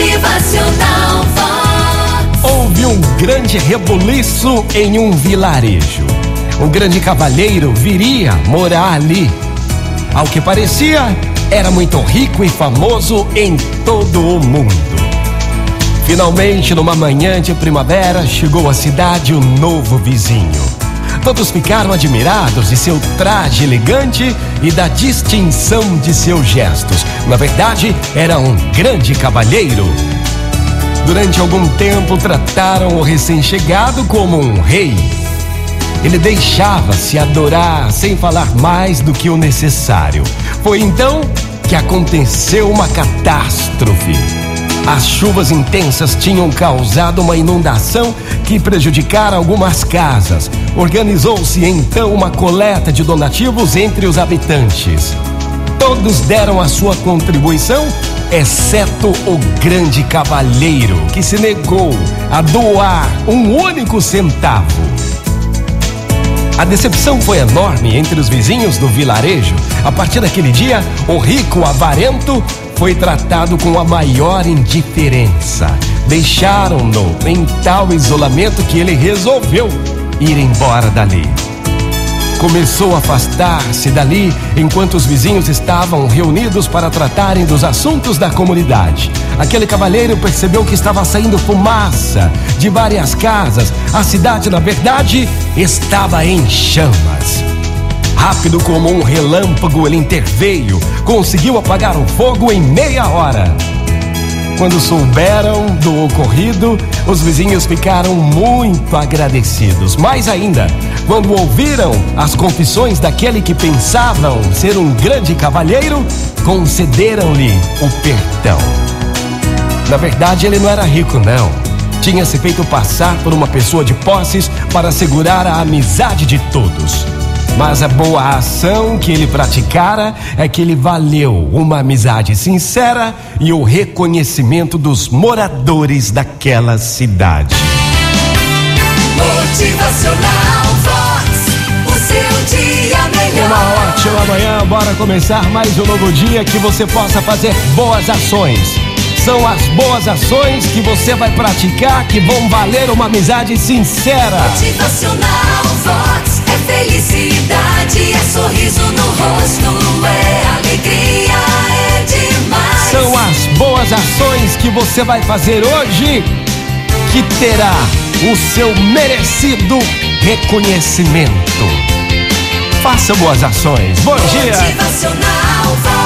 Motivacional Vox. Houve um grande rebuliço em um vilarejo. Um grande cavalheiro viria morar ali. Ao que parecia, era muito rico e famoso em todo o mundo. Finalmente, numa manhã de primavera, chegou à cidade um novo vizinho. Todos ficaram admirados de seu traje elegante e da distinção de seus gestos. Na verdade, era um grande cavalheiro. Durante algum tempo, trataram o recém-chegado como um rei. Ele deixava-se adorar sem falar mais do que o necessário. Foi então que aconteceu uma catástrofe. As chuvas intensas tinham causado uma inundação que prejudicara algumas casas. Organizou-se então uma coleta de donativos entre os habitantes. Todos deram a sua contribuição, exceto o grande cavalheiro, que se negou a doar um único centavo. A decepção foi enorme entre os vizinhos do vilarejo. A partir daquele dia, o rico avarento foi tratado com a maior indiferença. Deixaram-no em tal isolamento que ele resolveu ir embora dali. Começou a afastar-se dali enquanto os vizinhos estavam reunidos para tratarem dos assuntos da comunidade. Aquele cavalheiro percebeu que estava saindo fumaça de várias casas. A cidade, na verdade, estava em chamas. Rápido como um relâmpago, ele interveio, conseguiu apagar o fogo em meia hora. Quando souberam do ocorrido, os vizinhos ficaram muito agradecidos. Mais ainda, quando ouviram as confissões daquele que pensavam ser um grande cavalheiro, concederam-lhe o perdão. Na verdade, ele não era rico, não. Tinha se feito passar por uma pessoa de posses para assegurar a amizade de todos. Mas a boa ação que ele praticara é que ele valeu uma amizade sincera e o reconhecimento dos moradores daquela cidade. Motivacional Vox. O seu dia melhor. Uma ótima manhã, bora começar mais um novo dia que você possa fazer boas ações. São as boas ações que você vai praticar que vão valer uma amizade sincera. Motivacional Vox. É felicidade, é sorriso no rosto, é alegria, é demais. São as boas ações que você vai fazer hoje que terá o seu merecido reconhecimento. Faça boas ações. Bom dia. Motivacional Vox.